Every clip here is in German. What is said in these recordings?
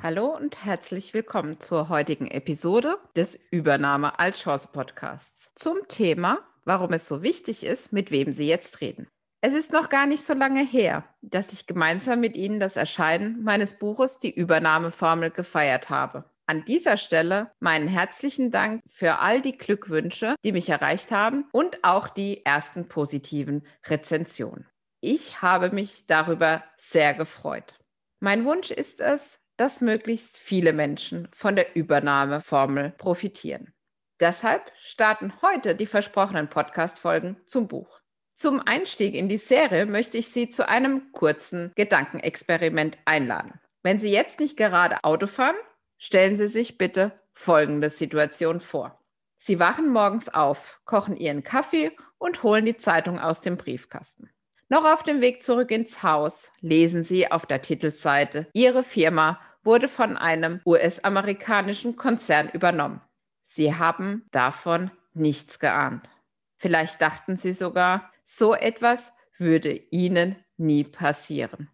Hallo und herzlich willkommen zur heutigen Episode des Übernahme als Chance Podcasts zum Thema, warum es so wichtig ist, mit wem Sie jetzt reden. Es ist noch gar nicht so lange her, dass ich gemeinsam mit Ihnen das Erscheinen meines Buches Die Übernahmeformel gefeiert habe. An dieser Stelle meinen herzlichen Dank für all die Glückwünsche, die mich erreicht haben und auch die ersten positiven Rezensionen. Ich habe mich darüber sehr gefreut. Mein Wunsch ist es, dass möglichst viele Menschen von der Übernahmeformel profitieren. Deshalb starten heute die versprochenen Podcast-Folgen zum Buch. Zum Einstieg in die Serie möchte ich Sie zu einem kurzen Gedankenexperiment einladen. Wenn Sie jetzt nicht gerade Auto fahren, stellen Sie sich bitte folgende Situation vor. Sie wachen morgens auf, kochen Ihren Kaffee und holen die Zeitung aus dem Briefkasten. Noch auf dem Weg zurück ins Haus lesen Sie auf der Titelseite, Ihre Firma wurde von einem US-amerikanischen Konzern übernommen. Sie haben davon nichts geahnt. Vielleicht dachten Sie sogar, so etwas würde Ihnen nie passieren.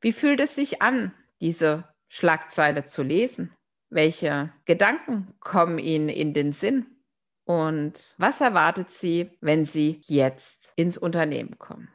Wie fühlt es sich an, diese Schlagzeile zu lesen? Welche Gedanken kommen Ihnen in den Sinn? Und was erwartet Sie, wenn Sie jetzt ins Unternehmen kommen?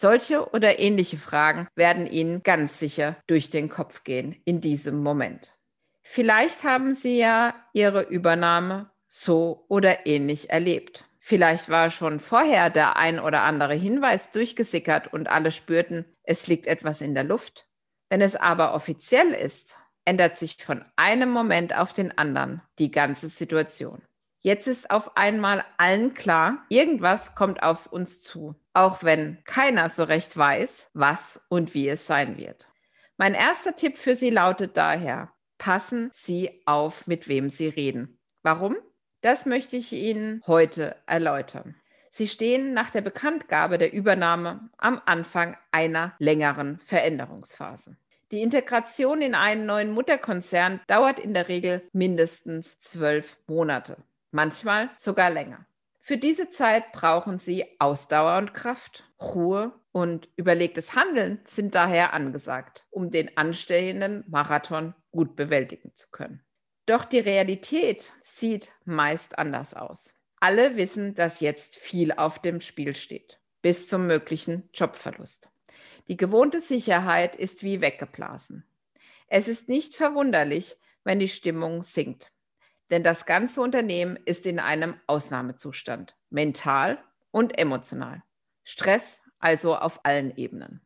Solche oder ähnliche Fragen werden Ihnen ganz sicher durch den Kopf gehen in diesem Moment. Vielleicht haben Sie ja Ihre Übernahme so oder ähnlich erlebt. Vielleicht war schon vorher der ein oder andere Hinweis durchgesickert und alle spürten, es liegt etwas in der Luft. Wenn es aber offiziell ist, ändert sich von einem Moment auf den anderen die ganze Situation. Jetzt ist auf einmal allen klar, irgendwas kommt auf uns zu, auch wenn keiner so recht weiß, was und wie es sein wird. Mein erster Tipp für Sie lautet daher, passen Sie auf, mit wem Sie reden. Warum? Das möchte ich Ihnen heute erläutern. Sie stehen nach der Bekanntgabe der Übernahme am Anfang einer längeren Veränderungsphase. Die Integration in einen neuen Mutterkonzern dauert in der Regel mindestens zwölf Monate manchmal sogar länger. Für diese Zeit brauchen Sie Ausdauer und Kraft. Ruhe und überlegtes Handeln sind daher angesagt, um den anstehenden Marathon gut bewältigen zu können. Doch die Realität sieht meist anders aus. Alle wissen, dass jetzt viel auf dem Spiel steht, bis zum möglichen Jobverlust. Die gewohnte Sicherheit ist wie weggeblasen. Es ist nicht verwunderlich, wenn die Stimmung sinkt. Denn das ganze Unternehmen ist in einem Ausnahmezustand, mental und emotional. Stress also auf allen Ebenen.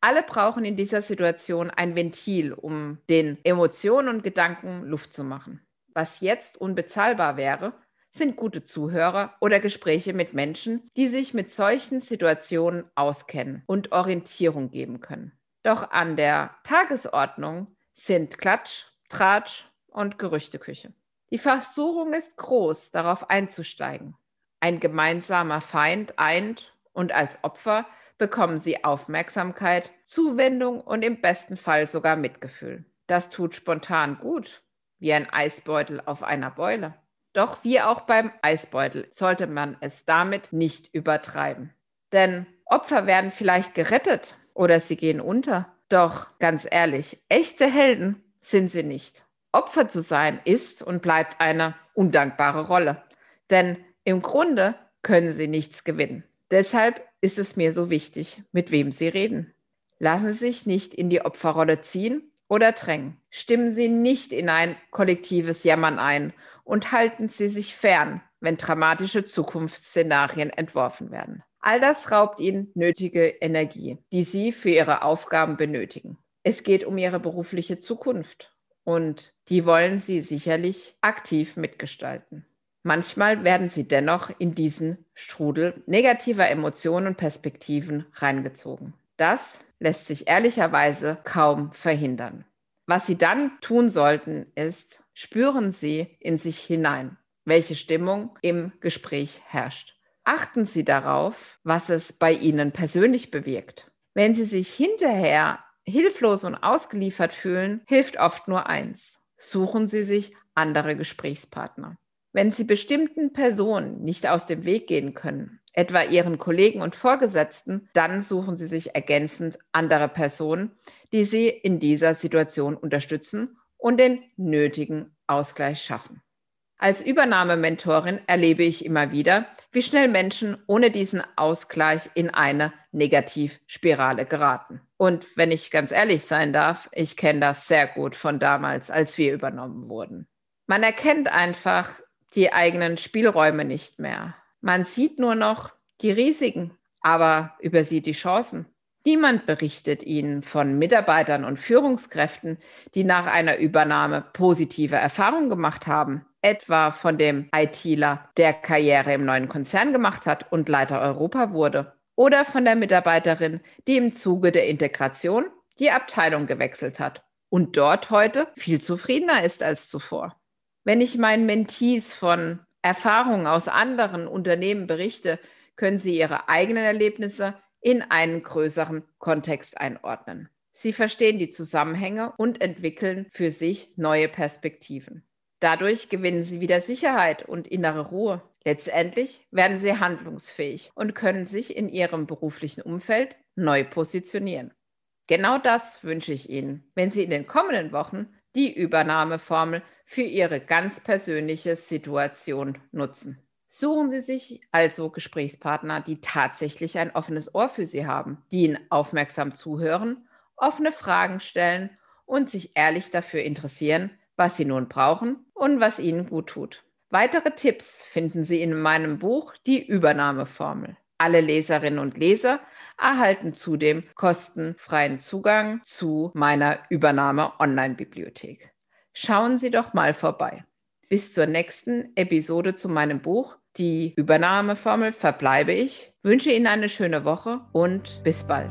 Alle brauchen in dieser Situation ein Ventil, um den Emotionen und Gedanken Luft zu machen. Was jetzt unbezahlbar wäre, sind gute Zuhörer oder Gespräche mit Menschen, die sich mit solchen Situationen auskennen und Orientierung geben können. Doch an der Tagesordnung sind Klatsch, Tratsch und Gerüchteküche. Die Versuchung ist groß, darauf einzusteigen. Ein gemeinsamer Feind eint und als Opfer bekommen sie Aufmerksamkeit, Zuwendung und im besten Fall sogar Mitgefühl. Das tut spontan gut, wie ein Eisbeutel auf einer Beule. Doch wie auch beim Eisbeutel sollte man es damit nicht übertreiben. Denn Opfer werden vielleicht gerettet oder sie gehen unter. Doch ganz ehrlich, echte Helden sind sie nicht. Opfer zu sein ist und bleibt eine undankbare Rolle. Denn im Grunde können sie nichts gewinnen. Deshalb ist es mir so wichtig, mit wem Sie reden. Lassen Sie sich nicht in die Opferrolle ziehen oder drängen. Stimmen Sie nicht in ein kollektives Jammern ein und halten Sie sich fern, wenn dramatische Zukunftsszenarien entworfen werden. All das raubt Ihnen nötige Energie, die Sie für Ihre Aufgaben benötigen. Es geht um Ihre berufliche Zukunft und die wollen sie sicherlich aktiv mitgestalten. Manchmal werden sie dennoch in diesen Strudel negativer Emotionen und Perspektiven reingezogen. Das lässt sich ehrlicherweise kaum verhindern. Was sie dann tun sollten, ist, spüren sie in sich hinein. welche Stimmung im Gespräch herrscht. Achten Sie darauf, was es bei Ihnen persönlich bewirkt. Wenn Sie sich hinterher hilflos und ausgeliefert fühlen, hilft oft nur eins. Suchen Sie sich andere Gesprächspartner. Wenn Sie bestimmten Personen nicht aus dem Weg gehen können, etwa Ihren Kollegen und Vorgesetzten, dann suchen Sie sich ergänzend andere Personen, die Sie in dieser Situation unterstützen und den nötigen Ausgleich schaffen. Als Übernahmementorin erlebe ich immer wieder, wie schnell Menschen ohne diesen Ausgleich in eine Negativspirale geraten. Und wenn ich ganz ehrlich sein darf, ich kenne das sehr gut von damals, als wir übernommen wurden. Man erkennt einfach die eigenen Spielräume nicht mehr. Man sieht nur noch die Risiken, aber übersieht die Chancen. Niemand berichtet Ihnen von Mitarbeitern und Führungskräften, die nach einer Übernahme positive Erfahrungen gemacht haben, etwa von dem ITler, der Karriere im neuen Konzern gemacht hat und Leiter Europa wurde, oder von der Mitarbeiterin, die im Zuge der Integration die Abteilung gewechselt hat und dort heute viel zufriedener ist als zuvor. Wenn ich meinen Mentees von Erfahrungen aus anderen Unternehmen berichte, können sie ihre eigenen Erlebnisse in einen größeren Kontext einordnen. Sie verstehen die Zusammenhänge und entwickeln für sich neue Perspektiven. Dadurch gewinnen sie wieder Sicherheit und innere Ruhe. Letztendlich werden sie handlungsfähig und können sich in ihrem beruflichen Umfeld neu positionieren. Genau das wünsche ich Ihnen, wenn Sie in den kommenden Wochen die Übernahmeformel für Ihre ganz persönliche Situation nutzen. Suchen Sie sich also Gesprächspartner, die tatsächlich ein offenes Ohr für Sie haben, die Ihnen aufmerksam zuhören, offene Fragen stellen und sich ehrlich dafür interessieren, was Sie nun brauchen und was Ihnen gut tut. Weitere Tipps finden Sie in meinem Buch Die Übernahmeformel. Alle Leserinnen und Leser erhalten zudem kostenfreien Zugang zu meiner Übernahme-Online-Bibliothek. Schauen Sie doch mal vorbei. Bis zur nächsten Episode zu meinem Buch Die Übernahmeformel verbleibe ich, wünsche Ihnen eine schöne Woche und bis bald.